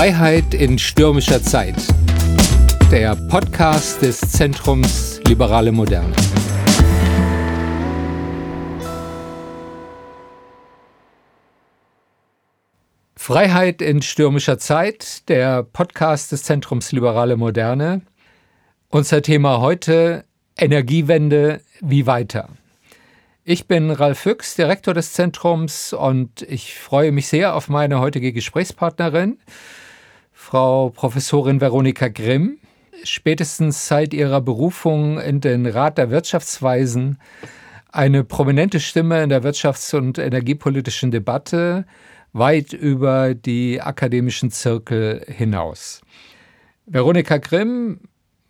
Freiheit in stürmischer Zeit. Der Podcast des Zentrums Liberale Moderne. Freiheit in stürmischer Zeit, der Podcast des Zentrums Liberale Moderne. Unser Thema heute Energiewende, wie weiter? Ich bin Ralf Füchs, Direktor des Zentrums und ich freue mich sehr auf meine heutige Gesprächspartnerin, Frau Professorin Veronika Grimm. Spätestens seit ihrer Berufung in den Rat der Wirtschaftsweisen eine prominente Stimme in der wirtschafts- und energiepolitischen Debatte weit über die akademischen Zirkel hinaus. Veronika Grimm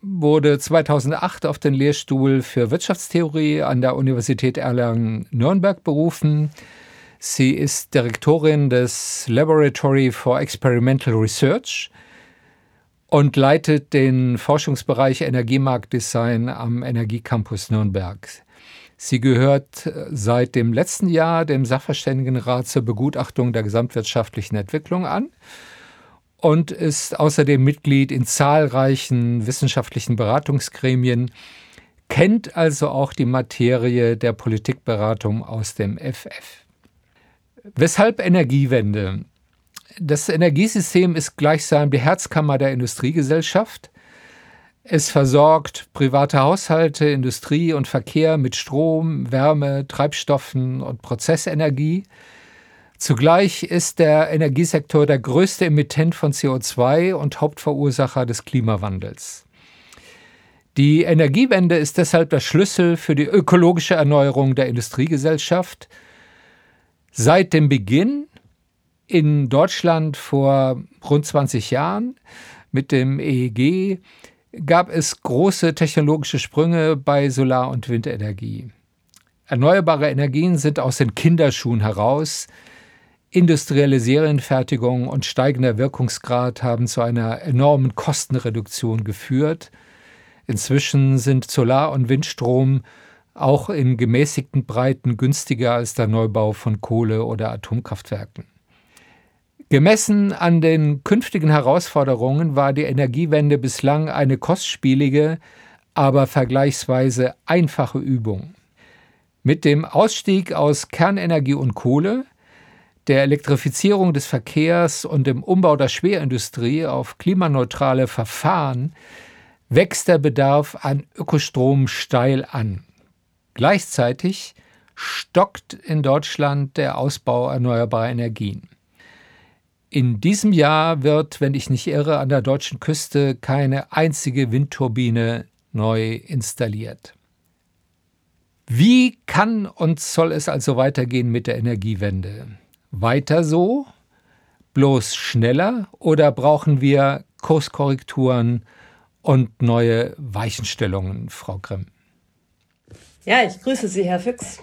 wurde 2008 auf den Lehrstuhl für Wirtschaftstheorie an der Universität Erlangen-Nürnberg berufen. Sie ist Direktorin des Laboratory for Experimental Research und leitet den Forschungsbereich Energiemarktdesign am Energiecampus Nürnberg. Sie gehört seit dem letzten Jahr dem Sachverständigenrat zur Begutachtung der gesamtwirtschaftlichen Entwicklung an und ist außerdem Mitglied in zahlreichen wissenschaftlichen Beratungsgremien, kennt also auch die Materie der Politikberatung aus dem FF. Weshalb Energiewende? Das Energiesystem ist gleichsam die Herzkammer der Industriegesellschaft. Es versorgt private Haushalte, Industrie und Verkehr mit Strom, Wärme, Treibstoffen und Prozessenergie. Zugleich ist der Energiesektor der größte Emittent von CO2 und Hauptverursacher des Klimawandels. Die Energiewende ist deshalb der Schlüssel für die ökologische Erneuerung der Industriegesellschaft. Seit dem Beginn in Deutschland vor rund 20 Jahren mit dem EEG gab es große technologische Sprünge bei Solar- und Windenergie. Erneuerbare Energien sind aus den Kinderschuhen heraus Industrielle Serienfertigung und steigender Wirkungsgrad haben zu einer enormen Kostenreduktion geführt. Inzwischen sind Solar- und Windstrom auch in gemäßigten Breiten günstiger als der Neubau von Kohle- oder Atomkraftwerken. Gemessen an den künftigen Herausforderungen war die Energiewende bislang eine kostspielige, aber vergleichsweise einfache Übung. Mit dem Ausstieg aus Kernenergie und Kohle der Elektrifizierung des Verkehrs und dem Umbau der Schwerindustrie auf klimaneutrale Verfahren wächst der Bedarf an Ökostrom steil an. Gleichzeitig stockt in Deutschland der Ausbau erneuerbarer Energien. In diesem Jahr wird, wenn ich nicht irre, an der deutschen Küste keine einzige Windturbine neu installiert. Wie kann und soll es also weitergehen mit der Energiewende? weiter so, bloß schneller oder brauchen wir Kurskorrekturen und neue Weichenstellungen, Frau Grimm? Ja, ich grüße Sie, Herr Füchs.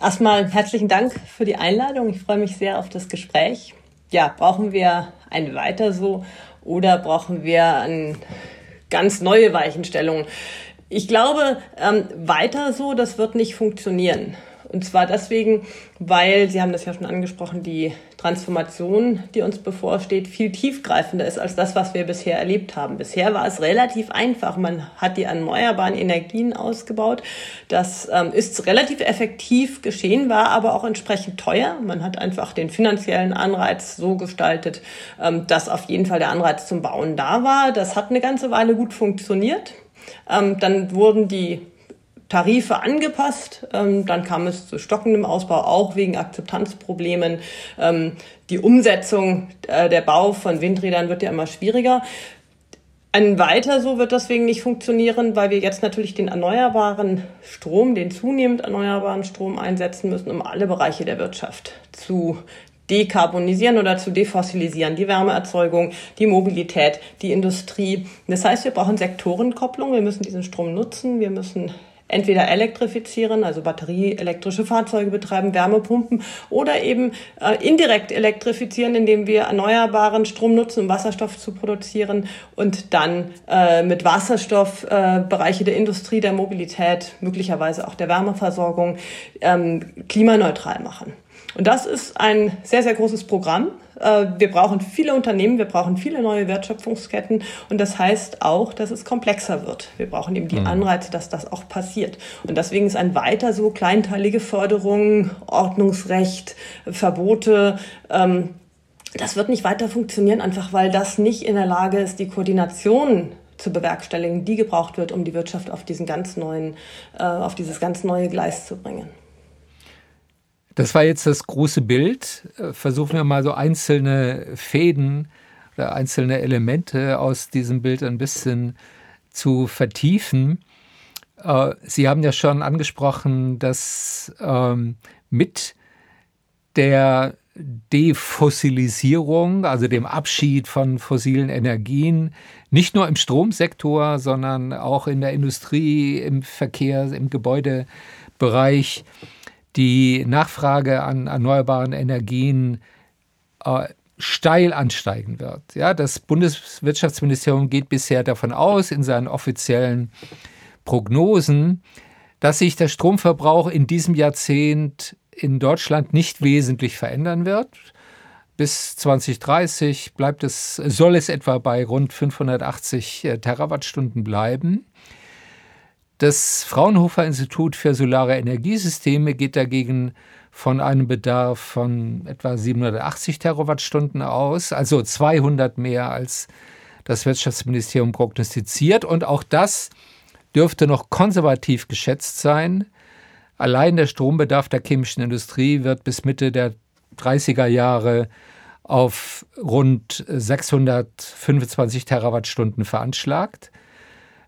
Erstmal herzlichen Dank für die Einladung. Ich freue mich sehr auf das Gespräch. Ja, brauchen wir ein weiter so oder brauchen wir ein ganz neue Weichenstellungen? Ich glaube, ähm, weiter so, das wird nicht funktionieren. Und zwar deswegen, weil, Sie haben das ja schon angesprochen, die Transformation, die uns bevorsteht, viel tiefgreifender ist als das, was wir bisher erlebt haben. Bisher war es relativ einfach. Man hat die erneuerbaren Energien ausgebaut. Das ähm, ist relativ effektiv geschehen, war aber auch entsprechend teuer. Man hat einfach den finanziellen Anreiz so gestaltet, ähm, dass auf jeden Fall der Anreiz zum Bauen da war. Das hat eine ganze Weile gut funktioniert. Ähm, dann wurden die Tarife angepasst. Ähm, dann kam es zu stockendem Ausbau, auch wegen Akzeptanzproblemen. Ähm, die Umsetzung, äh, der Bau von Windrädern wird ja immer schwieriger. Ein weiter so wird deswegen nicht funktionieren, weil wir jetzt natürlich den erneuerbaren Strom, den zunehmend erneuerbaren Strom einsetzen müssen, um alle Bereiche der Wirtschaft zu dekarbonisieren oder zu defossilisieren. Die Wärmeerzeugung, die Mobilität, die Industrie. Das heißt, wir brauchen Sektorenkopplung. Wir müssen diesen Strom nutzen. Wir müssen entweder elektrifizieren, also batterieelektrische Fahrzeuge betreiben, Wärmepumpen oder eben äh, indirekt elektrifizieren, indem wir erneuerbaren Strom nutzen, um Wasserstoff zu produzieren und dann äh, mit Wasserstoff äh, Bereiche der Industrie, der Mobilität, möglicherweise auch der Wärmeversorgung ähm, klimaneutral machen. Und das ist ein sehr, sehr großes Programm. Äh, wir brauchen viele Unternehmen, wir brauchen viele neue Wertschöpfungsketten und das heißt auch, dass es komplexer wird. Wir brauchen eben die mhm. Anreize, dass das auch passiert. Und deswegen ist ein weiter so kleinteilige Förderung, Ordnungsrecht, Verbote, ähm, das wird nicht weiter funktionieren, einfach weil das nicht in der Lage ist, die Koordination zu bewerkstelligen, die gebraucht wird, um die Wirtschaft auf diesen ganz neuen, äh, auf dieses ganz neue Gleis zu bringen. Das war jetzt das große Bild. Versuchen wir mal so einzelne Fäden oder einzelne Elemente aus diesem Bild ein bisschen zu vertiefen. Äh, Sie haben ja schon angesprochen, dass ähm, mit der Defossilisierung, also dem Abschied von fossilen Energien, nicht nur im Stromsektor, sondern auch in der Industrie, im Verkehr, im Gebäudebereich, die Nachfrage an erneuerbaren Energien äh, steil ansteigen wird. Ja, das Bundeswirtschaftsministerium geht bisher davon aus, in seinen offiziellen Prognosen, dass sich der Stromverbrauch in diesem Jahrzehnt in Deutschland nicht wesentlich verändern wird. Bis 2030 bleibt es, soll es etwa bei rund 580 äh, Terawattstunden bleiben. Das Fraunhofer Institut für Solare Energiesysteme geht dagegen von einem Bedarf von etwa 780 Terawattstunden aus, also 200 mehr als das Wirtschaftsministerium prognostiziert. Und auch das dürfte noch konservativ geschätzt sein. Allein der Strombedarf der chemischen Industrie wird bis Mitte der 30er Jahre auf rund 625 Terawattstunden veranschlagt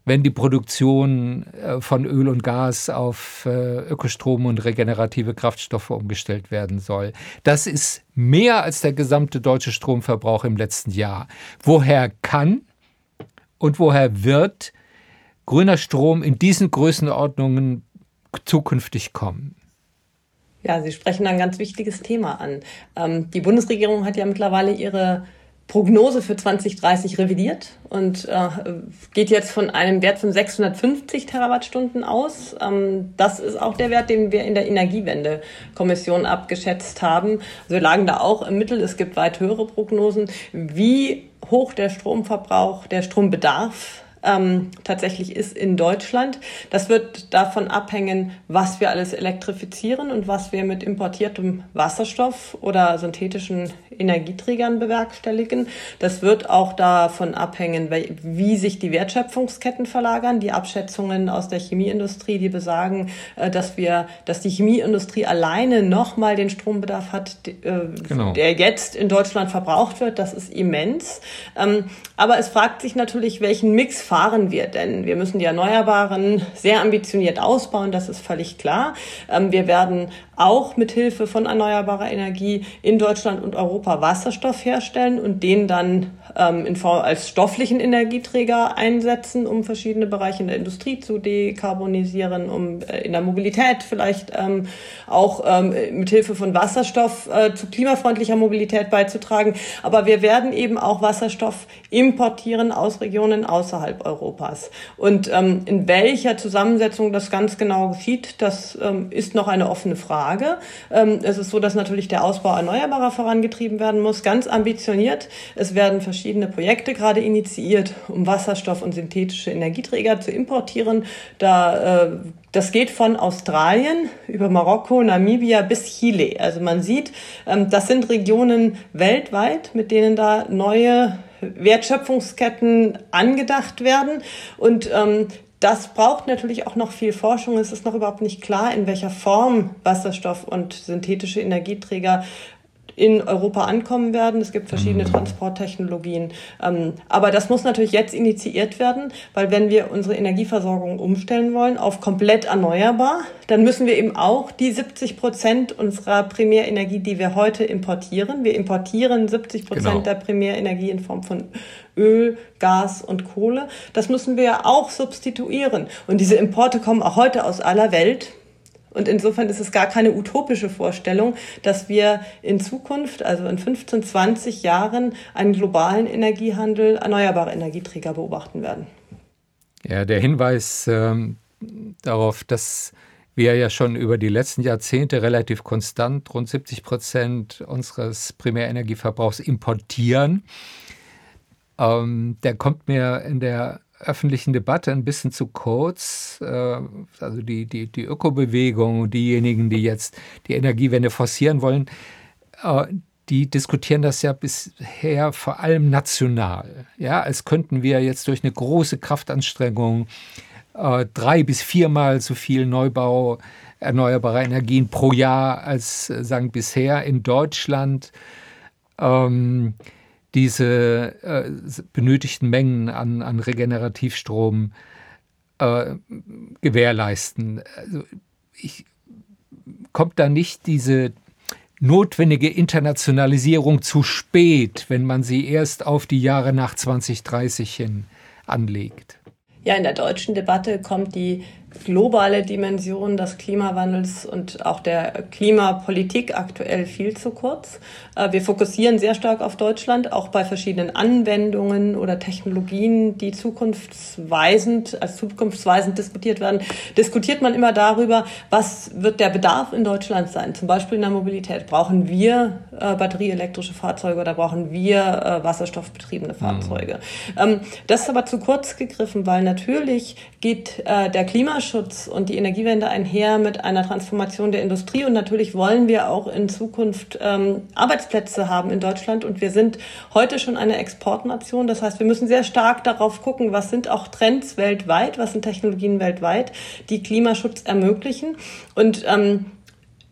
wenn die Produktion äh, von Öl und Gas auf äh, Ökostrom und regenerative Kraftstoffe umgestellt werden soll. Das ist mehr als der gesamte deutsche Stromverbrauch im letzten Jahr. Woher kann und woher wird grüner Strom in diesen Größenordnungen zukünftig kommen? Ja, Sie sprechen ein ganz wichtiges Thema an. Ähm, die Bundesregierung hat ja mittlerweile ihre Prognose für 2030 revidiert und äh, geht jetzt von einem Wert von 650 Terawattstunden aus. Ähm, das ist auch der Wert, den wir in der Energiewende-Kommission abgeschätzt haben. Also wir lagen da auch im Mittel. Es gibt weit höhere Prognosen. Wie hoch der Stromverbrauch, der Strombedarf ähm, tatsächlich ist in Deutschland. Das wird davon abhängen, was wir alles elektrifizieren und was wir mit importiertem Wasserstoff oder synthetischen Energieträgern bewerkstelligen. Das wird auch davon abhängen, wie sich die Wertschöpfungsketten verlagern. Die Abschätzungen aus der Chemieindustrie, die besagen, äh, dass wir, dass die Chemieindustrie alleine nochmal den Strombedarf hat, äh, genau. der jetzt in Deutschland verbraucht wird. Das ist immens. Ähm, aber es fragt sich natürlich, welchen Mix fahren wir denn? Wir müssen die Erneuerbaren sehr ambitioniert ausbauen, das ist völlig klar. Ähm, wir werden auch mit Hilfe von erneuerbarer Energie in Deutschland und Europa Wasserstoff herstellen und den dann ähm, in Form als stofflichen Energieträger einsetzen, um verschiedene Bereiche in der Industrie zu dekarbonisieren, um äh, in der Mobilität vielleicht ähm, auch mit Hilfe von Wasserstoff äh, zu klimafreundlicher Mobilität beizutragen. Aber wir werden eben auch Wasserstoff importieren aus Regionen außerhalb Europas. Und ähm, in welcher Zusammensetzung das ganz genau geschieht, das ähm, ist noch eine offene Frage. Ähm, es ist so, dass natürlich der Ausbau erneuerbarer vorangetrieben werden muss, ganz ambitioniert. Es werden verschiedene Projekte gerade initiiert, um Wasserstoff und synthetische Energieträger zu importieren. Da, äh, das geht von Australien über Marokko, Namibia bis Chile. Also man sieht, ähm, das sind Regionen weltweit, mit denen da neue Wertschöpfungsketten angedacht werden. Und ähm, das braucht natürlich auch noch viel Forschung. Es ist noch überhaupt nicht klar, in welcher Form Wasserstoff und synthetische Energieträger in Europa ankommen werden. Es gibt verschiedene mhm. Transporttechnologien. Ähm, aber das muss natürlich jetzt initiiert werden, weil wenn wir unsere Energieversorgung umstellen wollen auf komplett erneuerbar, dann müssen wir eben auch die 70 Prozent unserer Primärenergie, die wir heute importieren, wir importieren 70 Prozent genau. der Primärenergie in Form von Öl, Gas und Kohle, das müssen wir ja auch substituieren. Und diese Importe kommen auch heute aus aller Welt. Und insofern ist es gar keine utopische Vorstellung, dass wir in Zukunft, also in 15, 20 Jahren, einen globalen Energiehandel erneuerbarer Energieträger beobachten werden. Ja, der Hinweis ähm, darauf, dass wir ja schon über die letzten Jahrzehnte relativ konstant rund 70 Prozent unseres Primärenergieverbrauchs importieren. Ähm, der kommt mir in der öffentlichen Debatte ein bisschen zu kurz. Äh, also die, die, die Ökobewegung, diejenigen, die jetzt die Energiewende forcieren wollen, äh, die diskutieren das ja bisher vor allem national. Ja, als könnten wir jetzt durch eine große Kraftanstrengung äh, drei bis viermal so viel Neubau erneuerbarer Energien pro Jahr als sagen bisher in Deutschland ähm, diese äh, benötigten Mengen an, an Regenerativstrom äh, gewährleisten. Also ich, kommt da nicht diese notwendige Internationalisierung zu spät, wenn man sie erst auf die Jahre nach 2030 hin anlegt? Ja, in der deutschen Debatte kommt die globale Dimension des Klimawandels und auch der Klimapolitik aktuell viel zu kurz. Äh, wir fokussieren sehr stark auf Deutschland, auch bei verschiedenen Anwendungen oder Technologien, die zukunftsweisend, als zukunftsweisend diskutiert werden. Diskutiert man immer darüber, was wird der Bedarf in Deutschland sein? Zum Beispiel in der Mobilität. Brauchen wir äh, batterieelektrische Fahrzeuge oder brauchen wir äh, wasserstoffbetriebene Fahrzeuge? Mhm. das ist aber zu kurz gegriffen, weil natürlich geht der Klimaschutz Klimaschutz und die Energiewende einher mit einer Transformation der Industrie. Und natürlich wollen wir auch in Zukunft ähm, Arbeitsplätze haben in Deutschland. Und wir sind heute schon eine Exportnation. Das heißt, wir müssen sehr stark darauf gucken, was sind auch Trends weltweit, was sind Technologien weltweit, die Klimaschutz ermöglichen. Und ähm,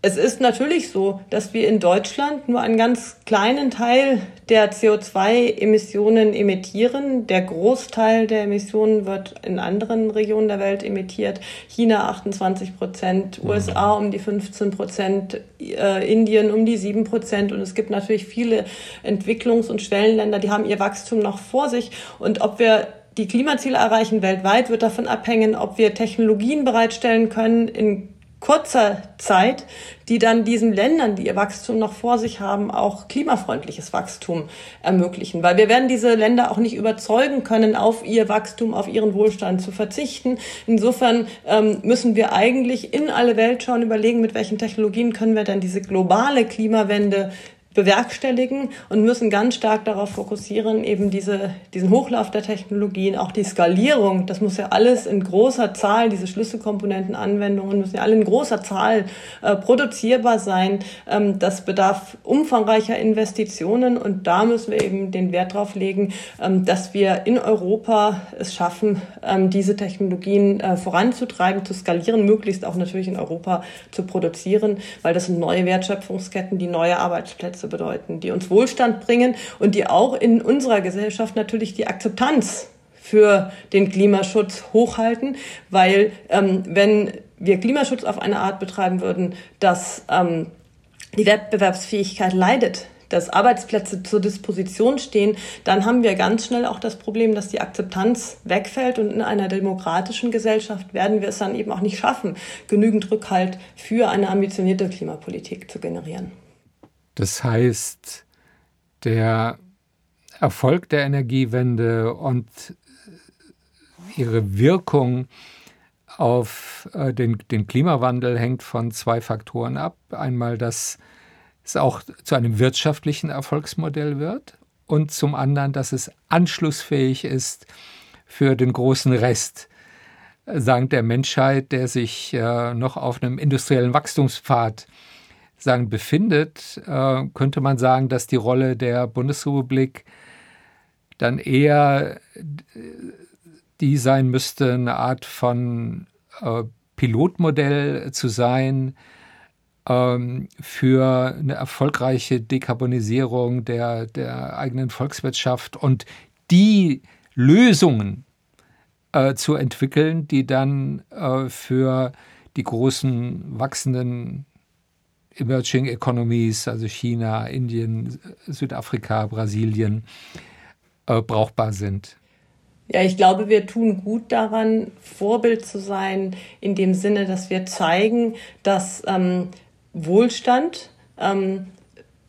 es ist natürlich so, dass wir in Deutschland nur einen ganz kleinen Teil der CO2-Emissionen emittieren. Der Großteil der Emissionen wird in anderen Regionen der Welt emittiert. China 28 Prozent, USA um die 15 Prozent, äh, Indien um die 7 Prozent. Und es gibt natürlich viele Entwicklungs- und Schwellenländer, die haben ihr Wachstum noch vor sich. Und ob wir die Klimaziele erreichen weltweit, wird davon abhängen, ob wir Technologien bereitstellen können in kurzer Zeit, die dann diesen Ländern, die ihr Wachstum noch vor sich haben, auch klimafreundliches Wachstum ermöglichen. Weil wir werden diese Länder auch nicht überzeugen können, auf ihr Wachstum, auf ihren Wohlstand zu verzichten. Insofern ähm, müssen wir eigentlich in alle Welt schauen, überlegen, mit welchen Technologien können wir dann diese globale Klimawende bewerkstelligen und müssen ganz stark darauf fokussieren, eben diese, diesen Hochlauf der Technologien, auch die Skalierung, das muss ja alles in großer Zahl, diese Schlüsselkomponentenanwendungen müssen ja alle in großer Zahl äh, produzierbar sein. Ähm, das bedarf umfangreicher Investitionen und da müssen wir eben den Wert drauf legen, ähm, dass wir in Europa es schaffen, ähm, diese Technologien äh, voranzutreiben, zu skalieren, möglichst auch natürlich in Europa zu produzieren, weil das sind neue Wertschöpfungsketten, die neue Arbeitsplätze bedeuten, die uns Wohlstand bringen und die auch in unserer Gesellschaft natürlich die Akzeptanz für den Klimaschutz hochhalten, weil ähm, wenn wir Klimaschutz auf eine Art betreiben würden, dass ähm, die Wettbewerbsfähigkeit leidet, dass Arbeitsplätze zur Disposition stehen, dann haben wir ganz schnell auch das Problem, dass die Akzeptanz wegfällt und in einer demokratischen Gesellschaft werden wir es dann eben auch nicht schaffen, genügend Rückhalt für eine ambitionierte Klimapolitik zu generieren. Das heißt, der Erfolg der Energiewende und ihre Wirkung auf äh, den, den Klimawandel hängt von zwei Faktoren ab. Einmal, dass es auch zu einem wirtschaftlichen Erfolgsmodell wird und zum anderen, dass es anschlussfähig ist für den großen Rest äh, sagen der Menschheit, der sich äh, noch auf einem industriellen Wachstumspfad sagen, befindet, äh, könnte man sagen, dass die Rolle der Bundesrepublik dann eher äh, die sein müsste, eine Art von äh, Pilotmodell zu sein ähm, für eine erfolgreiche Dekarbonisierung der, der eigenen Volkswirtschaft und die Lösungen äh, zu entwickeln, die dann äh, für die großen wachsenden Emerging Economies, also China, Indien, Südafrika, Brasilien, äh, brauchbar sind. Ja, ich glaube, wir tun gut daran, Vorbild zu sein, in dem Sinne, dass wir zeigen, dass ähm, Wohlstand ähm,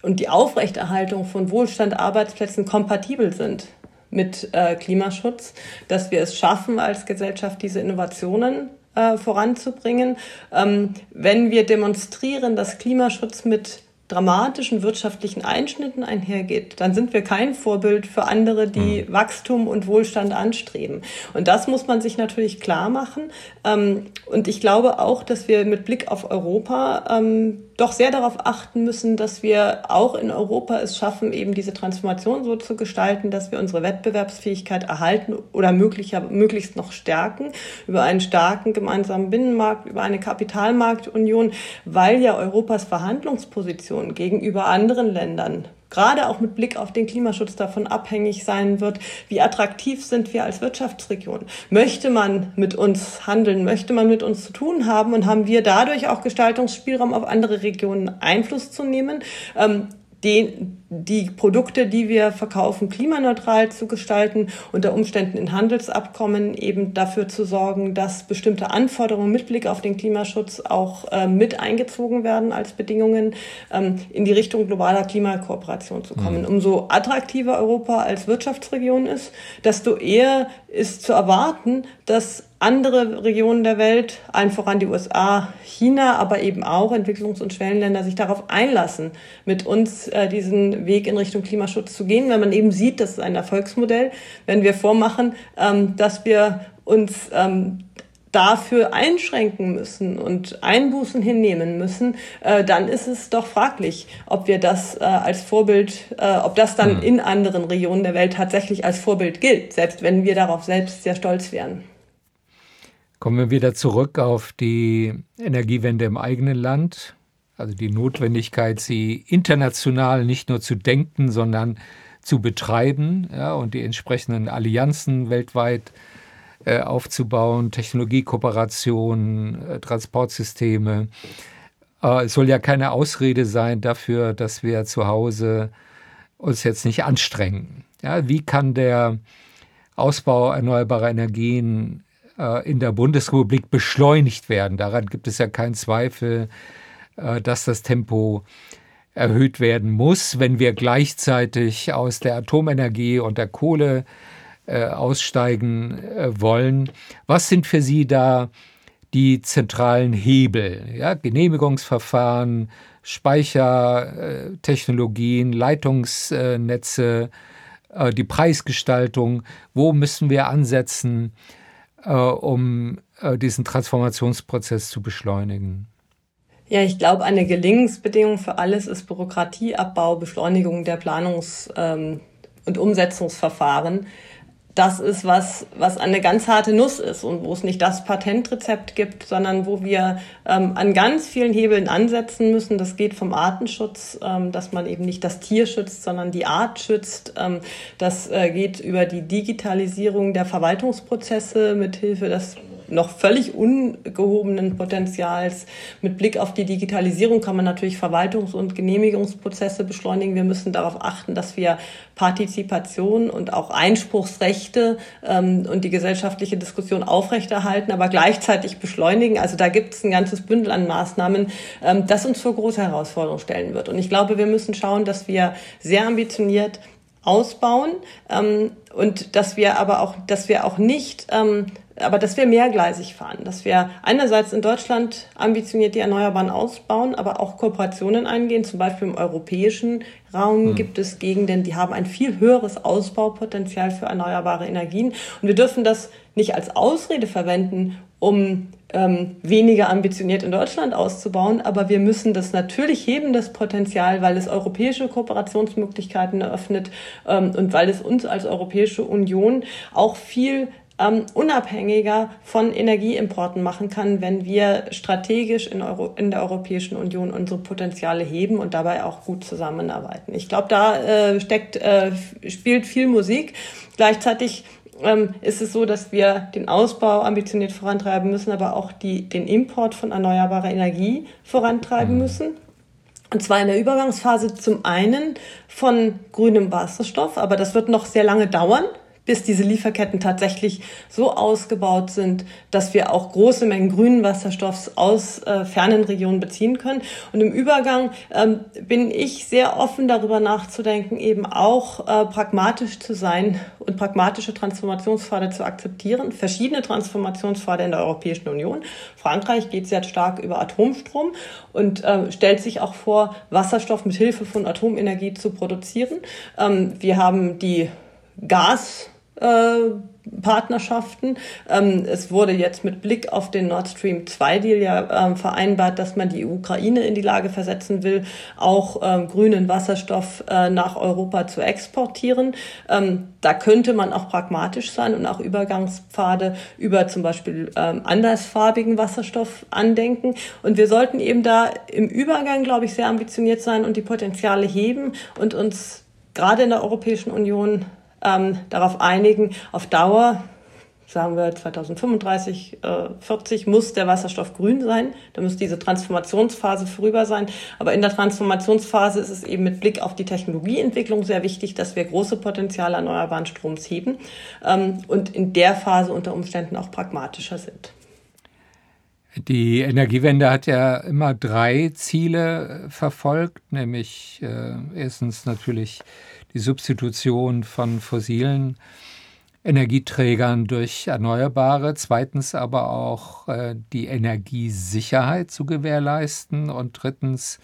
und die Aufrechterhaltung von Wohlstand, Arbeitsplätzen kompatibel sind mit äh, Klimaschutz, dass wir es schaffen, als Gesellschaft diese Innovationen äh, voranzubringen. Ähm, wenn wir demonstrieren, dass Klimaschutz mit dramatischen wirtschaftlichen Einschnitten einhergeht, dann sind wir kein Vorbild für andere, die mhm. Wachstum und Wohlstand anstreben. Und das muss man sich natürlich klar machen. Ähm, und ich glaube auch, dass wir mit Blick auf Europa ähm, doch sehr darauf achten müssen, dass wir auch in Europa es schaffen, eben diese Transformation so zu gestalten, dass wir unsere Wettbewerbsfähigkeit erhalten oder möglicher, möglichst noch stärken über einen starken gemeinsamen Binnenmarkt, über eine Kapitalmarktunion, weil ja Europas Verhandlungsposition Situation gegenüber anderen Ländern, gerade auch mit Blick auf den Klimaschutz davon abhängig sein wird, wie attraktiv sind wir als Wirtschaftsregion. Möchte man mit uns handeln, möchte man mit uns zu tun haben und haben wir dadurch auch Gestaltungsspielraum auf andere Regionen Einfluss zu nehmen? Ähm, den, die Produkte, die wir verkaufen, klimaneutral zu gestalten, unter Umständen in Handelsabkommen eben dafür zu sorgen, dass bestimmte Anforderungen mit Blick auf den Klimaschutz auch äh, mit eingezogen werden als Bedingungen, ähm, in die Richtung globaler Klimakooperation zu kommen. Mhm. Umso attraktiver Europa als Wirtschaftsregion ist, desto eher ist zu erwarten, dass andere Regionen der Welt, allen voran die USA, China, aber eben auch Entwicklungs- und Schwellenländer sich darauf einlassen, mit uns äh, diesen Weg in Richtung Klimaschutz zu gehen, wenn man eben sieht, das ist ein Erfolgsmodell, wenn wir vormachen, ähm, dass wir uns ähm, dafür einschränken müssen und Einbußen hinnehmen müssen, äh, dann ist es doch fraglich, ob wir das äh, als Vorbild, äh, ob das dann mhm. in anderen Regionen der Welt tatsächlich als Vorbild gilt, selbst wenn wir darauf selbst sehr stolz wären. Kommen wir wieder zurück auf die Energiewende im eigenen Land, also die Notwendigkeit, sie international nicht nur zu denken, sondern zu betreiben ja, und die entsprechenden Allianzen weltweit äh, aufzubauen, Technologiekooperation, äh, Transportsysteme. Äh, es soll ja keine Ausrede sein dafür, dass wir zu Hause uns jetzt nicht anstrengen. Ja, wie kann der Ausbau erneuerbarer Energien in der Bundesrepublik beschleunigt werden. Daran gibt es ja keinen Zweifel, äh, dass das Tempo erhöht werden muss, wenn wir gleichzeitig aus der Atomenergie und der Kohle äh, aussteigen wollen. Was sind für Sie da die zentralen Hebel? Ja, Genehmigungsverfahren, Speichertechnologien, Leitungsnetze, die Preisgestaltung. Wo müssen wir ansetzen? Äh, um äh, diesen Transformationsprozess zu beschleunigen? Ja, ich glaube, eine Gelingensbedingung für alles ist Bürokratieabbau, Beschleunigung der Planungs- ähm, und Umsetzungsverfahren das ist was, was eine ganz harte Nuss ist und wo es nicht das Patentrezept gibt, sondern wo wir ähm, an ganz vielen Hebeln ansetzen müssen. Das geht vom Artenschutz, ähm, dass man eben nicht das Tier schützt, sondern die Art schützt. Ähm, das äh, geht über die Digitalisierung der Verwaltungsprozesse mithilfe des noch völlig ungehobenen Potenzials. Mit Blick auf die Digitalisierung kann man natürlich Verwaltungs- und Genehmigungsprozesse beschleunigen. Wir müssen darauf achten, dass wir Partizipation und auch Einspruchsrechte ähm, und die gesellschaftliche Diskussion aufrechterhalten, aber gleichzeitig beschleunigen. Also da gibt es ein ganzes Bündel an Maßnahmen, ähm, das uns vor große Herausforderungen stellen wird. Und ich glaube, wir müssen schauen, dass wir sehr ambitioniert ausbauen ähm, und dass wir aber auch, dass wir auch nicht ähm, aber dass wir mehrgleisig fahren, dass wir einerseits in Deutschland ambitioniert die Erneuerbaren ausbauen, aber auch Kooperationen eingehen. Zum Beispiel im europäischen Raum mhm. gibt es Gegenden, die haben ein viel höheres Ausbaupotenzial für erneuerbare Energien. Und wir dürfen das nicht als Ausrede verwenden, um ähm, weniger ambitioniert in Deutschland auszubauen, aber wir müssen das natürlich heben, das Potenzial, weil es europäische Kooperationsmöglichkeiten eröffnet ähm, und weil es uns als Europäische Union auch viel ähm, unabhängiger von Energieimporten machen kann, wenn wir strategisch in, Euro, in der Europäischen Union unsere Potenziale heben und dabei auch gut zusammenarbeiten. Ich glaube, da äh, steckt, äh, spielt viel Musik. Gleichzeitig ähm, ist es so, dass wir den Ausbau ambitioniert vorantreiben müssen, aber auch die, den Import von erneuerbarer Energie vorantreiben mhm. müssen. Und zwar in der Übergangsphase zum einen von grünem Wasserstoff, aber das wird noch sehr lange dauern bis diese Lieferketten tatsächlich so ausgebaut sind, dass wir auch große Mengen grünen Wasserstoffs aus äh, fernen Regionen beziehen können. Und im Übergang ähm, bin ich sehr offen darüber nachzudenken, eben auch äh, pragmatisch zu sein und pragmatische Transformationspfade zu akzeptieren. Verschiedene Transformationspfade in der Europäischen Union. Frankreich geht sehr stark über Atomstrom und äh, stellt sich auch vor, Wasserstoff mit Hilfe von Atomenergie zu produzieren. Ähm, wir haben die Gas Partnerschaften. Ähm, es wurde jetzt mit Blick auf den Nord Stream 2 Deal ja ähm, vereinbart, dass man die Ukraine in die Lage versetzen will, auch ähm, grünen Wasserstoff äh, nach Europa zu exportieren. Da könnte man auch pragmatisch sein und auch Übergangspfade über zum Beispiel andersfarbigen Wasserstoff andenken. Und wir sollten eben da im Übergang, glaube ich, sehr ambitioniert sein und die Potenziale heben und uns gerade in der Europäischen Union ähm, darauf einigen, auf Dauer, sagen wir 2035, äh, 40, muss der Wasserstoff grün sein. Da muss diese Transformationsphase vorüber sein. Aber in der Transformationsphase ist es eben mit Blick auf die Technologieentwicklung sehr wichtig, dass wir große Potenziale erneuerbaren Stroms heben ähm, und in der Phase unter Umständen auch pragmatischer sind. Die Energiewende hat ja immer drei Ziele verfolgt, nämlich äh, erstens natürlich die Substitution von fossilen Energieträgern durch Erneuerbare, zweitens aber auch äh, die Energiesicherheit zu gewährleisten und drittens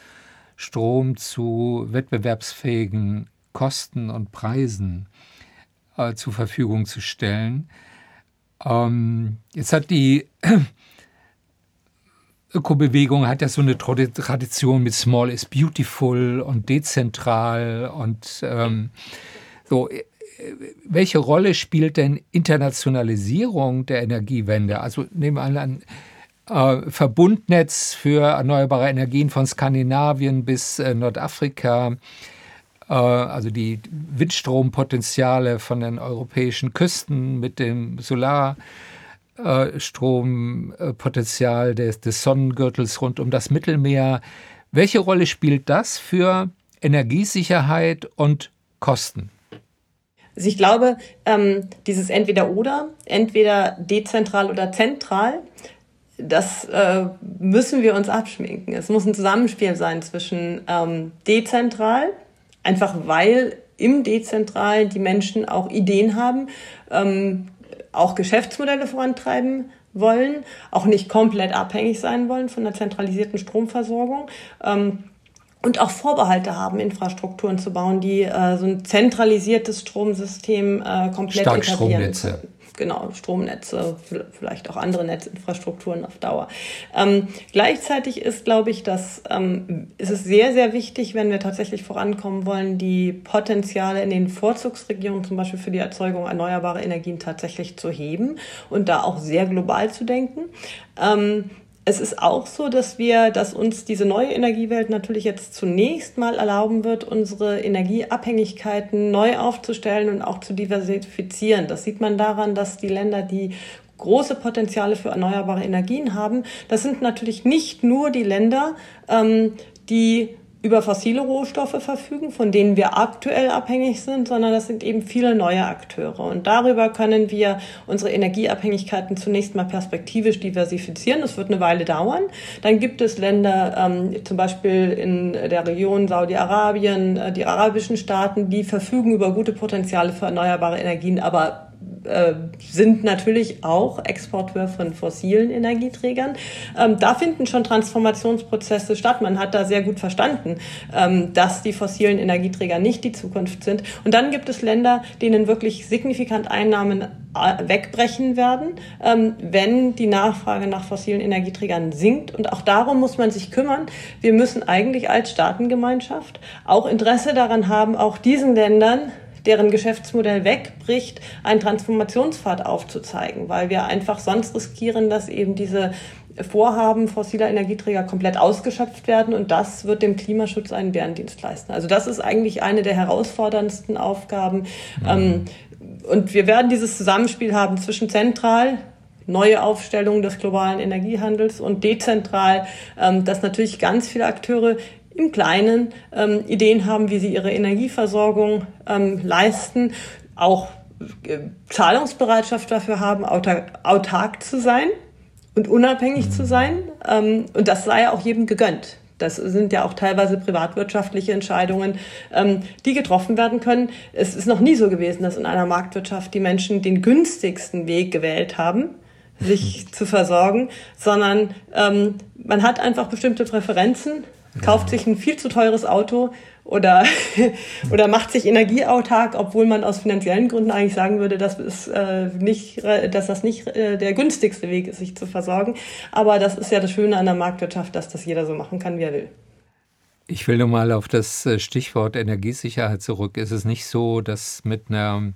Strom zu wettbewerbsfähigen Kosten und Preisen äh, zur Verfügung zu stellen. Ähm, jetzt hat die Ökobewegung hat ja so eine Tradition mit Small is Beautiful und dezentral und ähm, so. Äh, welche Rolle spielt denn Internationalisierung der Energiewende? Also nehmen wir an, äh, Verbundnetz für erneuerbare Energien von Skandinavien bis äh, Nordafrika, äh, also die Windstrompotenziale von den europäischen Küsten mit dem Solar. Äh, Strompotenzial des, des Sonnengürtels rund um das Mittelmeer. Welche Rolle spielt das für Energiesicherheit und Kosten? Also ich glaube, ähm, dieses Entweder-Oder, entweder dezentral oder zentral, das äh, müssen wir uns abschminken. Es muss ein Zusammenspiel sein zwischen ähm, dezentral, einfach weil im Dezentralen die Menschen auch Ideen haben, ähm, auch Geschäftsmodelle vorantreiben wollen, auch nicht komplett abhängig sein wollen von der zentralisierten Stromversorgung. Ähm, und auch Vorbehalte haben, Infrastrukturen zu bauen, die äh, so ein zentralisiertes Stromsystem äh, komplett Stark etablieren Stromnetze. Genau, Stromnetze, vielleicht auch andere Netzinfrastrukturen auf Dauer. Ähm, gleichzeitig ist, glaube ich, dass ähm, ist es sehr, sehr wichtig, wenn wir tatsächlich vorankommen wollen, die Potenziale in den Vorzugsregionen, zum Beispiel für die Erzeugung erneuerbarer Energien, tatsächlich zu heben und da auch sehr global zu denken. Ähm, es ist auch so, dass wir, dass uns diese neue Energiewelt natürlich jetzt zunächst mal erlauben wird, unsere Energieabhängigkeiten neu aufzustellen und auch zu diversifizieren. Das sieht man daran, dass die Länder, die große Potenziale für erneuerbare Energien haben, das sind natürlich nicht nur die Länder, ähm, die über fossile Rohstoffe verfügen, von denen wir aktuell abhängig sind, sondern das sind eben viele neue Akteure. Und darüber können wir unsere Energieabhängigkeiten zunächst mal perspektivisch diversifizieren. Das wird eine Weile dauern. Dann gibt es Länder, ähm, zum Beispiel in der Region Saudi-Arabien, äh, die arabischen Staaten, die verfügen über gute Potenziale für erneuerbare Energien, aber äh, sind natürlich auch Exporteur von fossilen Energieträgern. Ähm, da finden schon Transformationsprozesse statt. Man hat da sehr gut verstanden, ähm, dass die fossilen Energieträger nicht die Zukunft sind. Und dann gibt es Länder, denen wirklich signifikant Einnahmen äh, wegbrechen werden, ähm, wenn die Nachfrage nach fossilen Energieträgern sinkt. Und auch darum muss man sich kümmern. Wir müssen eigentlich als Staatengemeinschaft auch Interesse daran haben, auch diesen Ländern deren Geschäftsmodell wegbricht, einen Transformationspfad aufzuzeigen, weil wir einfach sonst riskieren, dass eben diese Vorhaben fossiler Energieträger komplett ausgeschöpft werden und das wird dem Klimaschutz einen Bärendienst leisten. Also das ist eigentlich eine der herausforderndsten Aufgaben. Mhm. Ähm, und wir werden dieses Zusammenspiel haben zwischen zentral, neue Aufstellung des globalen Energiehandels und dezentral, ähm, dass natürlich ganz viele Akteure im Kleinen ähm, Ideen haben, wie sie ihre Energieversorgung ähm, leisten, auch äh, Zahlungsbereitschaft dafür haben, autark zu sein und unabhängig zu sein. Ähm, und das sei ja auch jedem gegönnt. Das sind ja auch teilweise privatwirtschaftliche Entscheidungen, ähm, die getroffen werden können. Es ist noch nie so gewesen, dass in einer Marktwirtschaft die Menschen den günstigsten Weg gewählt haben, sich zu versorgen, sondern ähm, man hat einfach bestimmte Präferenzen, kauft sich ein viel zu teures Auto oder, oder macht sich energieautark, obwohl man aus finanziellen Gründen eigentlich sagen würde, dass, es, äh, nicht, dass das nicht äh, der günstigste Weg ist, sich zu versorgen. Aber das ist ja das Schöne an der Marktwirtschaft, dass das jeder so machen kann, wie er will. Ich will nochmal auf das äh, Stichwort Energiesicherheit zurück. Ist es nicht so, dass mit einer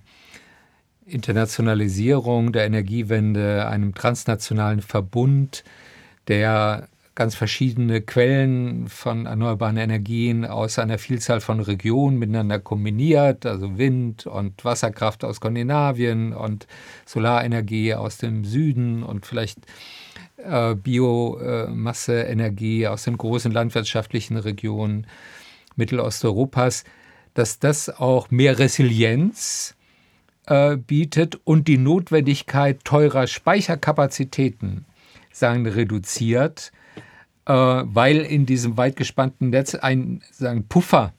Internationalisierung der Energiewende, einem transnationalen Verbund, der ganz verschiedene Quellen von erneuerbaren Energien aus einer Vielzahl von Regionen miteinander kombiniert, also Wind und Wasserkraft aus Skandinavien und Solarenergie aus dem Süden und vielleicht äh, Biomasseenergie aus den großen landwirtschaftlichen Regionen Mittelosteuropas, dass das auch mehr Resilienz äh, bietet und die Notwendigkeit teurer Speicherkapazitäten sagen, reduziert, äh, weil in diesem weit gespannten Netz ein sagen, Puffer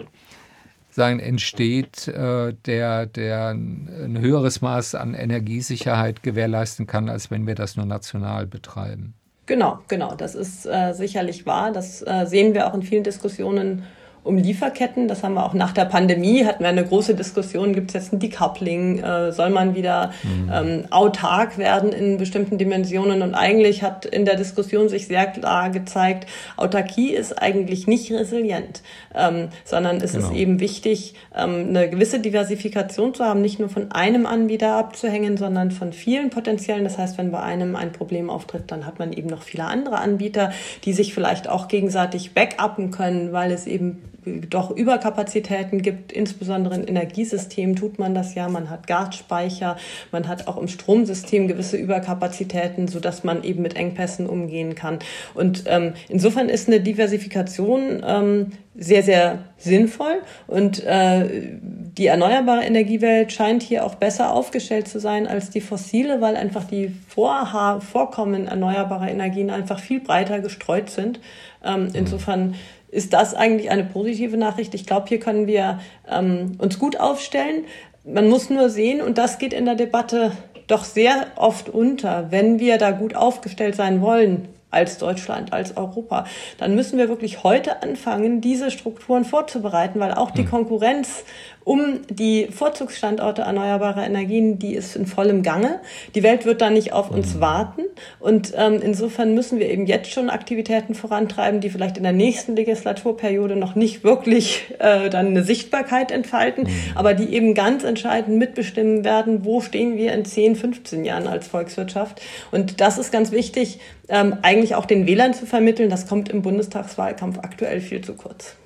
sagen, entsteht, äh, der, der ein höheres Maß an Energiesicherheit gewährleisten kann, als wenn wir das nur national betreiben. Genau, genau, das ist äh, sicherlich wahr. Das äh, sehen wir auch in vielen Diskussionen um Lieferketten. Das haben wir auch nach der Pandemie, hatten wir eine große Diskussion, gibt es jetzt ein Decoupling, äh, soll man wieder mhm. ähm, autark werden in bestimmten Dimensionen. Und eigentlich hat in der Diskussion sich sehr klar gezeigt, Autarkie ist eigentlich nicht resilient, ähm, sondern es genau. ist eben wichtig, ähm, eine gewisse Diversifikation zu haben, nicht nur von einem Anbieter abzuhängen, sondern von vielen potenziellen. Das heißt, wenn bei einem ein Problem auftritt, dann hat man eben noch viele andere Anbieter, die sich vielleicht auch gegenseitig backuppen können, weil es eben doch Überkapazitäten gibt, insbesondere in Energiesystemen tut man das ja. Man hat Gasspeicher, man hat auch im Stromsystem gewisse Überkapazitäten, sodass man eben mit Engpässen umgehen kann. Und ähm, insofern ist eine Diversifikation ähm, sehr, sehr sinnvoll. Und äh, die erneuerbare Energiewelt scheint hier auch besser aufgestellt zu sein als die fossile, weil einfach die Vorha Vorkommen erneuerbarer Energien einfach viel breiter gestreut sind. Ähm, insofern ist das eigentlich eine positive Nachricht. Ich glaube, hier können wir ähm, uns gut aufstellen. Man muss nur sehen, und das geht in der Debatte doch sehr oft unter, wenn wir da gut aufgestellt sein wollen, als Deutschland, als Europa, dann müssen wir wirklich heute anfangen, diese Strukturen vorzubereiten, weil auch die hm. Konkurrenz um die Vorzugsstandorte erneuerbarer Energien, die ist in vollem Gange. Die Welt wird da nicht auf uns hm. warten. Und ähm, insofern müssen wir eben jetzt schon Aktivitäten vorantreiben, die vielleicht in der nächsten Legislaturperiode noch nicht wirklich äh, dann eine Sichtbarkeit entfalten, hm. aber die eben ganz entscheidend mitbestimmen werden, wo stehen wir in 10, 15 Jahren als Volkswirtschaft. Und das ist ganz wichtig, ähm, eigentlich auch den Wählern zu vermitteln. Das kommt im Bundestagswahlkampf aktuell viel zu kurz.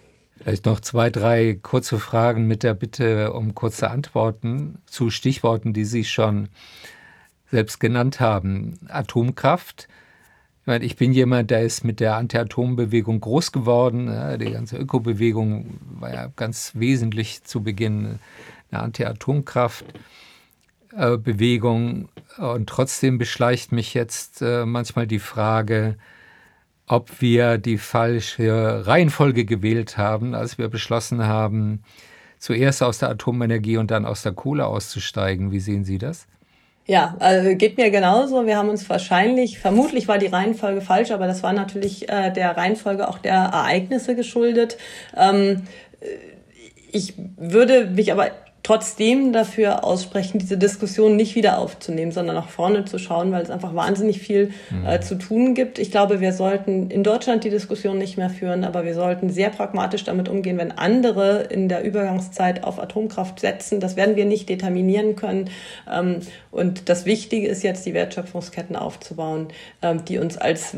Vielleicht noch zwei, drei kurze Fragen mit der Bitte um kurze Antworten zu Stichworten, die Sie schon selbst genannt haben. Atomkraft. Ich, meine, ich bin jemand, der ist mit der Anti-Atom-Bewegung groß geworden. Die ganze Ökobewegung war ja ganz wesentlich zu Beginn eine Anti-Atomkraft. Bewegung. Und trotzdem beschleicht mich jetzt äh, manchmal die Frage, ob wir die falsche Reihenfolge gewählt haben, als wir beschlossen haben, zuerst aus der Atomenergie und dann aus der Kohle auszusteigen. Wie sehen Sie das? Ja, also geht mir genauso. Wir haben uns wahrscheinlich, vermutlich war die Reihenfolge falsch, aber das war natürlich äh, der Reihenfolge auch der Ereignisse geschuldet. Ähm, ich würde mich aber trotzdem dafür aussprechen, diese Diskussion nicht wieder aufzunehmen, sondern nach vorne zu schauen, weil es einfach wahnsinnig viel mhm. äh, zu tun gibt. Ich glaube, wir sollten in Deutschland die Diskussion nicht mehr führen, aber wir sollten sehr pragmatisch damit umgehen, wenn andere in der Übergangszeit auf Atomkraft setzen. Das werden wir nicht determinieren können. Ähm, und das Wichtige ist jetzt, die Wertschöpfungsketten aufzubauen, ähm, die uns als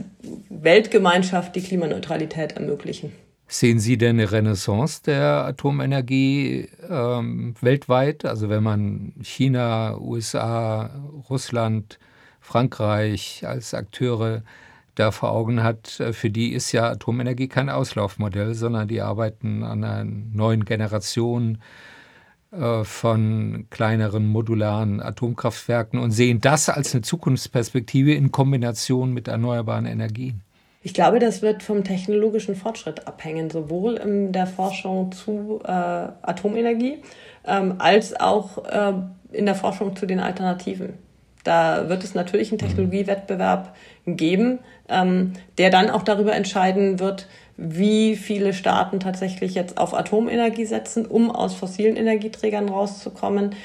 Weltgemeinschaft die Klimaneutralität ermöglichen. Sehen Sie denn eine Renaissance der Atomenergie ähm, weltweit? Also wenn man China, USA, Russland, Frankreich als Akteure da vor Augen hat, äh, für die ist ja Atomenergie kein Auslaufmodell, sondern die arbeiten an einer neuen Generation äh, von kleineren modularen Atomkraftwerken und sehen das als eine Zukunftsperspektive in Kombination mit erneuerbaren Energien? Ich glaube, das wird vom technologischen Fortschritt abhängen, sowohl in der Forschung zu äh, Atomenergie ähm, als auch äh, in der Forschung zu den Alternativen. Da wird es natürlich einen Technologiewettbewerb geben, ähm, der dann auch darüber entscheiden wird, wie viele Staaten tatsächlich jetzt auf Atomenergie setzen, um aus fossilen Energieträgern rauszukommen.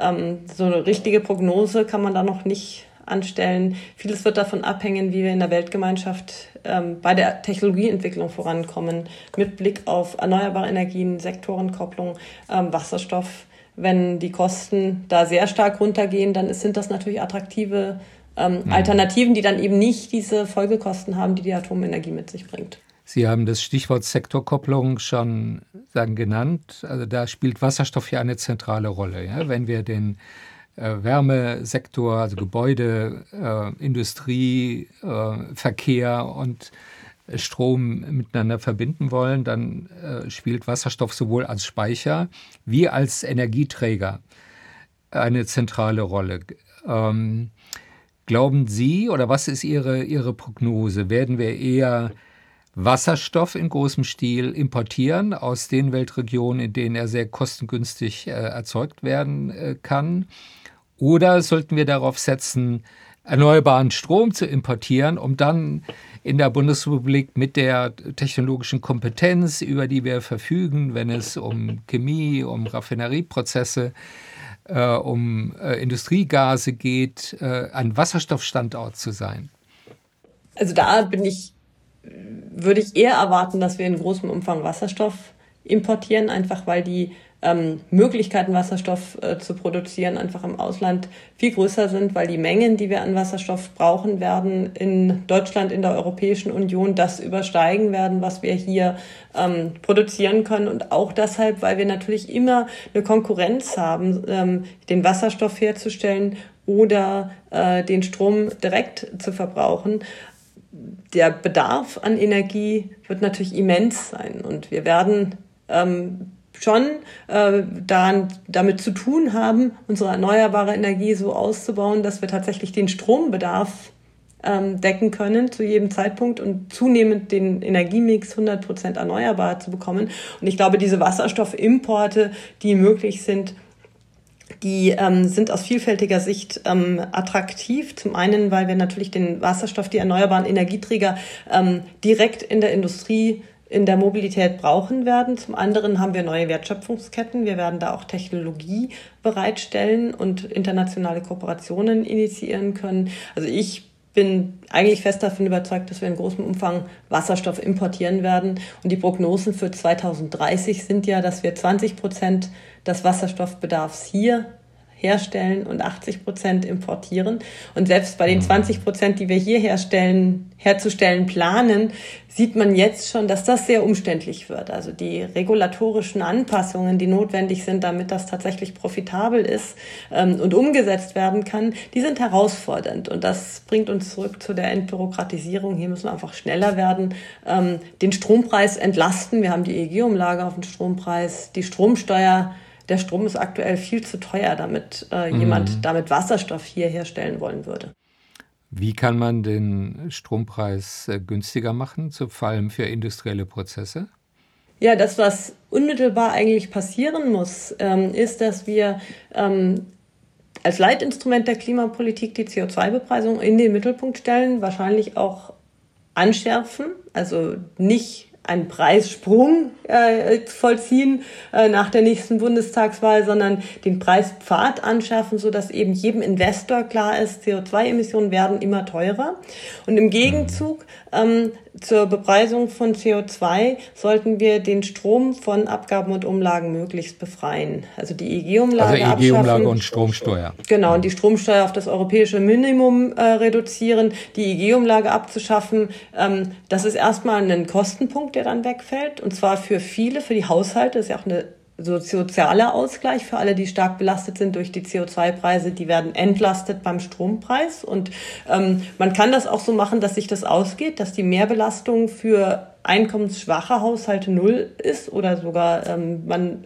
Ähm, so eine richtige Prognose kann man da noch nicht anstellen. Vieles wird davon abhängen, wie wir in der Weltgemeinschaft ähm, bei der Technologieentwicklung vorankommen, mit Blick auf erneuerbare Energien, Sektorenkopplung, ähm, Wasserstoff. Wenn die Kosten da sehr stark runtergehen, dann sind das natürlich attraktive ähm, mhm. Alternativen, die dann eben nicht diese Folgekosten haben, die die Atomenergie mit sich bringt. Sie haben das Stichwort Sektorkopplung schon sagen, genannt. Also da spielt Wasserstoff ja eine zentrale Rolle. Ja? Wenn wir den Wärmesektor, also Gebäude, äh, Industrie, äh, Verkehr und Strom miteinander verbinden wollen, dann äh, spielt Wasserstoff sowohl als Speicher wie als Energieträger eine zentrale Rolle. Ähm, glauben Sie oder was ist Ihre, Ihre Prognose? Werden wir eher Wasserstoff in großem Stil importieren aus den Weltregionen, in denen er sehr kostengünstig äh, erzeugt werden äh, kann? Oder sollten wir darauf setzen, erneuerbaren Strom zu importieren, um dann in der Bundesrepublik mit der technologischen Kompetenz, über die wir verfügen, wenn es um Chemie, um Raffinerieprozesse, äh, um äh, Industriegase geht, äh, ein Wasserstoffstandort zu sein? Also da bin ich würde ich eher erwarten, dass wir in großem Umfang Wasserstoff importieren, einfach weil die ähm, Möglichkeiten, Wasserstoff äh, zu produzieren, einfach im Ausland viel größer sind, weil die Mengen, die wir an Wasserstoff brauchen werden, in Deutschland, in der Europäischen Union, das übersteigen werden, was wir hier ähm, produzieren können. Und auch deshalb, weil wir natürlich immer eine Konkurrenz haben, ähm, den Wasserstoff herzustellen oder äh, den Strom direkt zu verbrauchen der Bedarf an Energie wird natürlich immens sein und wir werden ähm, schon äh, daran, damit zu tun haben, unsere erneuerbare Energie so auszubauen, dass wir tatsächlich den Strombedarf ähm, decken können zu jedem Zeitpunkt und zunehmend den Energiemix 100 Prozent erneuerbar zu bekommen. Und ich glaube, diese Wasserstoffimporte, die möglich sind, die ähm, sind aus vielfältiger Sicht ähm, attraktiv. Zum einen, weil wir natürlich den Wasserstoff, die erneuerbaren Energieträger ähm, direkt in der Industrie in der Mobilität brauchen werden. Zum anderen haben wir neue Wertschöpfungsketten. Wir werden da auch Technologie bereitstellen und internationale Kooperationen initiieren können. Also ich bin eigentlich fest davon überzeugt, dass wir in großem Umfang Wasserstoff importieren werden. Und die Prognosen für 2030 sind ja, dass wir 20 Prozent des Wasserstoffbedarfs hier herstellen und 80 Prozent importieren. Und selbst bei den 20 mhm. Prozent, die wir hier herstellen, herzustellen planen, sieht man jetzt schon, dass das sehr umständlich wird. Also die regulatorischen Anpassungen, die notwendig sind, damit das tatsächlich profitabel ist ähm, und umgesetzt werden kann, die sind herausfordernd. Und das bringt uns zurück zu der Entbürokratisierung. Hier müssen wir einfach schneller werden, ähm, den Strompreis entlasten. Wir haben die EEG-Umlage auf den Strompreis, die Stromsteuer der Strom ist aktuell viel zu teuer, damit äh, mhm. jemand damit Wasserstoff hier herstellen wollen würde. Wie kann man den Strompreis äh, günstiger machen, vor allem für industrielle Prozesse? Ja, das, was unmittelbar eigentlich passieren muss, ähm, ist, dass wir ähm, als Leitinstrument der Klimapolitik die CO2-Bepreisung in den Mittelpunkt stellen, wahrscheinlich auch anschärfen, also nicht einen Preissprung äh, vollziehen äh, nach der nächsten Bundestagswahl, sondern den Preispfad anschaffen, so dass eben jedem Investor klar ist, CO2-Emissionen werden immer teurer. Und im Gegenzug ähm, zur Bepreisung von CO2 sollten wir den Strom von Abgaben und Umlagen möglichst befreien. Also die EG-Umlage Also EG-Umlage und Stromsteuer. Genau, und die Stromsteuer auf das europäische Minimum äh, reduzieren, die EG-Umlage abzuschaffen. Ähm, das ist erstmal ein Kostenpunkt, der dann wegfällt. Und zwar für viele, für die Haushalte, das ist ja auch eine so sozialer Ausgleich für alle, die stark belastet sind durch die CO2-Preise, die werden entlastet beim Strompreis. Und ähm, man kann das auch so machen, dass sich das ausgeht, dass die Mehrbelastung für einkommensschwache Haushalte null ist oder sogar ähm, man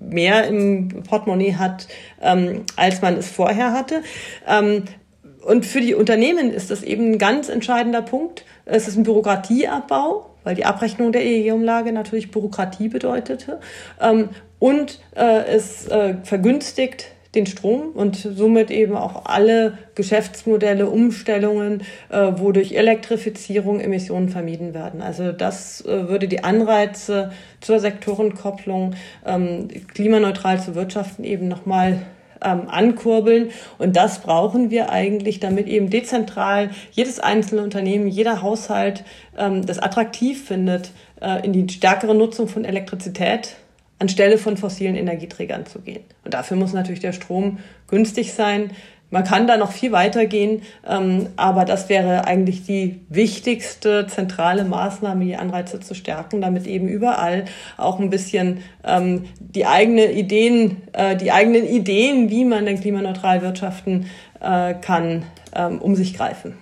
mehr im Portemonnaie hat, ähm, als man es vorher hatte. Ähm, und für die Unternehmen ist das eben ein ganz entscheidender Punkt. Es ist ein Bürokratieabbau, weil die Abrechnung der EEG-Umlage natürlich Bürokratie bedeutete. Ähm, und äh, es äh, vergünstigt den Strom und somit eben auch alle Geschäftsmodelle, Umstellungen, äh, wo durch Elektrifizierung Emissionen vermieden werden. Also das äh, würde die Anreize zur Sektorenkopplung, ähm, klimaneutral zu wirtschaften, eben nochmal ähm, ankurbeln. Und das brauchen wir eigentlich, damit eben dezentral jedes einzelne Unternehmen, jeder Haushalt ähm, das attraktiv findet, äh, in die stärkere Nutzung von Elektrizität anstelle von fossilen Energieträgern zu gehen. Und dafür muss natürlich der Strom günstig sein. Man kann da noch viel weiter gehen, ähm, aber das wäre eigentlich die wichtigste zentrale Maßnahme, die Anreize zu stärken, damit eben überall auch ein bisschen ähm, die eigene Ideen, äh, die eigenen Ideen, wie man denn klimaneutral wirtschaften äh, kann, ähm, um sich greifen.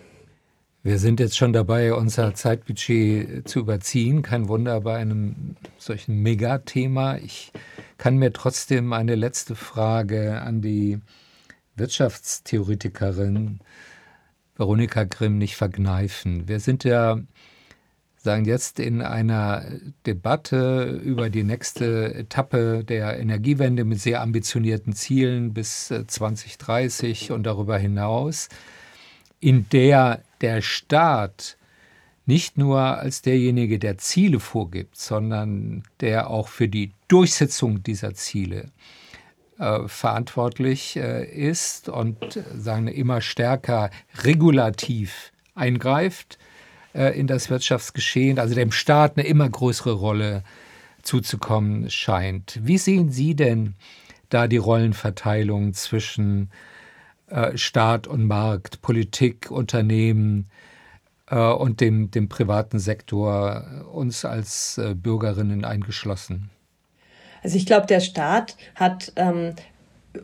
Wir sind jetzt schon dabei, unser Zeitbudget zu überziehen. Kein Wunder bei einem solchen Megathema. Ich kann mir trotzdem eine letzte Frage an die Wirtschaftstheoretikerin Veronika Grimm nicht verkneifen. Wir sind ja, sagen jetzt in einer Debatte über die nächste Etappe der Energiewende mit sehr ambitionierten Zielen bis 2030 und darüber hinaus, in der der Staat nicht nur als derjenige, der Ziele vorgibt, sondern der auch für die Durchsetzung dieser Ziele äh, verantwortlich äh, ist und sagen immer stärker regulativ eingreift äh, in das Wirtschaftsgeschehen, also dem Staat eine immer größere Rolle zuzukommen scheint. Wie sehen Sie denn da die Rollenverteilung zwischen äh, Staat und Markt, Politik, Unternehmen und dem, dem privaten Sektor, uns als Bürgerinnen eingeschlossen? Also ich glaube, der Staat hat ähm,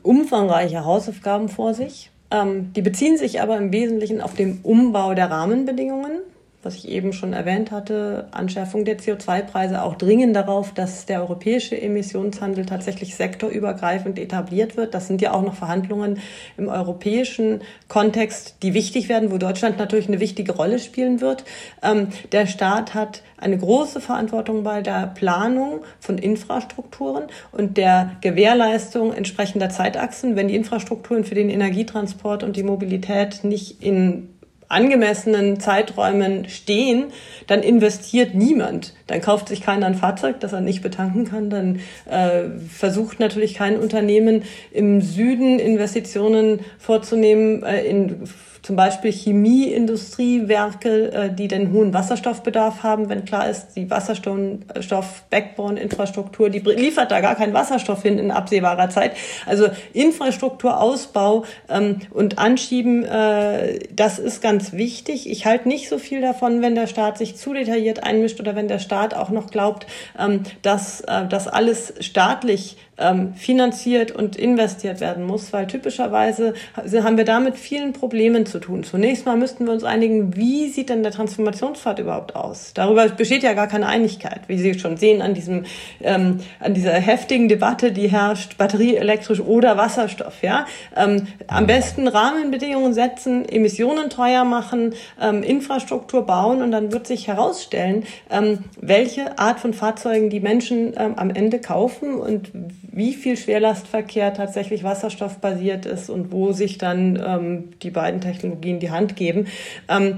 umfangreiche Hausaufgaben vor sich. Ähm, die beziehen sich aber im Wesentlichen auf den Umbau der Rahmenbedingungen was ich eben schon erwähnt hatte, Anschärfung der CO2-Preise auch dringen darauf, dass der europäische Emissionshandel tatsächlich sektorübergreifend etabliert wird. Das sind ja auch noch Verhandlungen im europäischen Kontext, die wichtig werden, wo Deutschland natürlich eine wichtige Rolle spielen wird. Ähm, der Staat hat eine große Verantwortung bei der Planung von Infrastrukturen und der Gewährleistung entsprechender Zeitachsen. Wenn die Infrastrukturen für den Energietransport und die Mobilität nicht in angemessenen Zeiträumen stehen, dann investiert niemand. Dann kauft sich keiner ein Fahrzeug, das er nicht betanken kann. Dann äh, versucht natürlich kein Unternehmen im Süden Investitionen vorzunehmen äh, in zum Beispiel Chemieindustriewerke, äh, die den hohen Wasserstoffbedarf haben, wenn klar ist, die Wasserstoff-Backbone-Infrastruktur, die liefert da gar keinen Wasserstoff hin in absehbarer Zeit. Also Infrastrukturausbau ähm, und Anschieben, äh, das ist ganz wichtig. Ich halte nicht so viel davon, wenn der Staat sich zu detailliert einmischt oder wenn der Staat auch noch glaubt, ähm, dass äh, das alles staatlich ähm, finanziert und investiert werden muss, weil typischerweise haben wir damit vielen Problemen zu tun. Zunächst mal müssten wir uns einigen, wie sieht denn der Transformationspfad überhaupt aus? Darüber besteht ja gar keine Einigkeit, wie Sie schon sehen an diesem, ähm, an dieser heftigen Debatte, die herrscht, Batterie, elektrisch oder Wasserstoff. Ja, ähm, am besten Rahmenbedingungen setzen, Emissionen teuer machen, ähm, Infrastruktur bauen und dann wird sich herausstellen, ähm, welche Art von Fahrzeugen die Menschen ähm, am Ende kaufen und wie viel Schwerlastverkehr tatsächlich wasserstoffbasiert ist und wo sich dann ähm, die beiden Technologien die Hand geben. Ähm,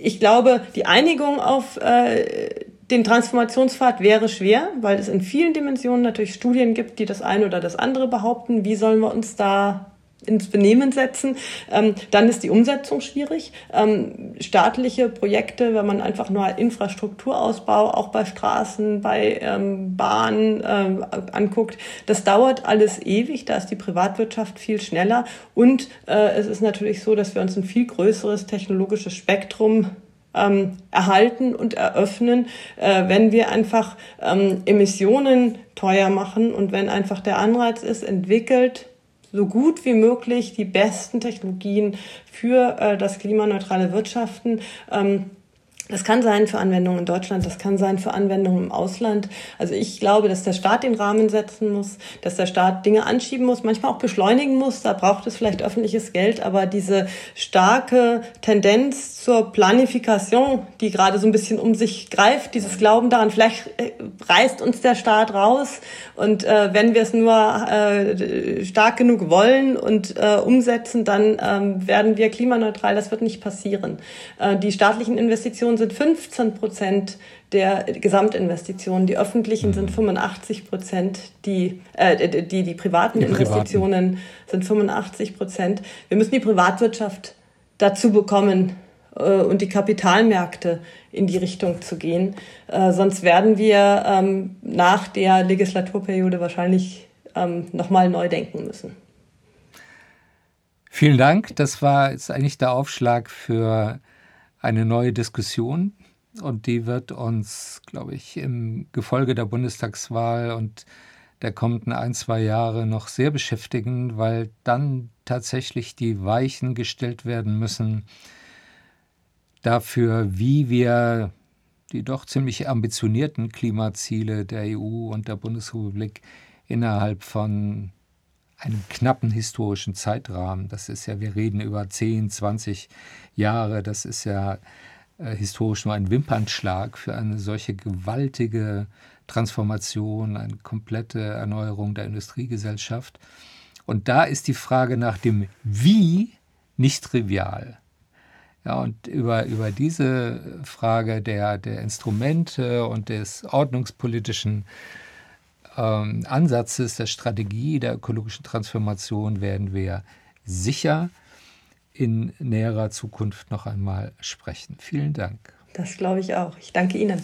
ich glaube, die Einigung auf äh, den Transformationspfad wäre schwer, weil es in vielen Dimensionen natürlich Studien gibt, die das eine oder das andere behaupten. Wie sollen wir uns da ins Benehmen setzen. Ähm, dann ist die Umsetzung schwierig. Ähm, staatliche Projekte, wenn man einfach nur Infrastrukturausbau auch bei Straßen, bei ähm, Bahnen äh, anguckt, das dauert alles ewig. Da ist die Privatwirtschaft viel schneller. Und äh, es ist natürlich so, dass wir uns ein viel größeres technologisches Spektrum ähm, erhalten und eröffnen, äh, wenn wir einfach ähm, Emissionen teuer machen und wenn einfach der Anreiz ist, entwickelt so gut wie möglich die besten Technologien für äh, das klimaneutrale Wirtschaften. Ähm, Das kann sein für Anwendungen in Deutschland, das kann sein für Anwendungen im Ausland. Also ich glaube, dass der Staat den Rahmen setzen muss, dass der Staat Dinge anschieben muss, manchmal auch beschleunigen muss. Da braucht es vielleicht öffentliches Geld, aber diese starke Tendenz zur Planifikation, die gerade so ein bisschen um sich greift, dieses Glauben daran, vielleicht äh, reißt uns der Staat raus und äh, wenn wir es nur äh, stark genug wollen und äh, umsetzen, dann ähm, werden wir klimaneutral. Das wird nicht passieren. Äh, die staatlichen Investitionen Investitionen sind 15 Prozent der Gesamtinvestitionen. Die öffentlichen sind 85 mhm. Prozent, die, äh, die, die privaten die Investitionen privaten. sind 85 Prozent. Wir müssen die Privatwirtschaft dazu bekommen äh, und die Kapitalmärkte in die Richtung zu gehen. Äh, sonst werden wir ähm, nach der Legislaturperiode wahrscheinlich ähm, nochmal neu denken müssen. Vielen Dank. Das war jetzt eigentlich der Aufschlag für eine neue Diskussion und die wird uns, glaube ich, im Gefolge der Bundestagswahl und der kommenden ein, zwei Jahre noch sehr beschäftigen, weil dann tatsächlich die Weichen gestellt werden müssen dafür, wie wir die doch ziemlich ambitionierten Klimaziele der EU und der Bundesrepublik innerhalb von einem knappen historischen Zeitrahmen. Das ist ja, wir reden über 10, 20 Jahre, das ist ja äh, historisch nur ein Wimpernschlag für eine solche gewaltige Transformation, eine komplette Erneuerung der Industriegesellschaft. Und da ist die Frage nach dem Wie nicht trivial. Ja, und über, über diese Frage der, der Instrumente und des ordnungspolitischen ähm, Ansatzes, der Strategie der ökologischen Transformation werden wir sicher in näherer Zukunft noch einmal sprechen. Vielen Dank. Das glaube ich auch. Ich danke Ihnen.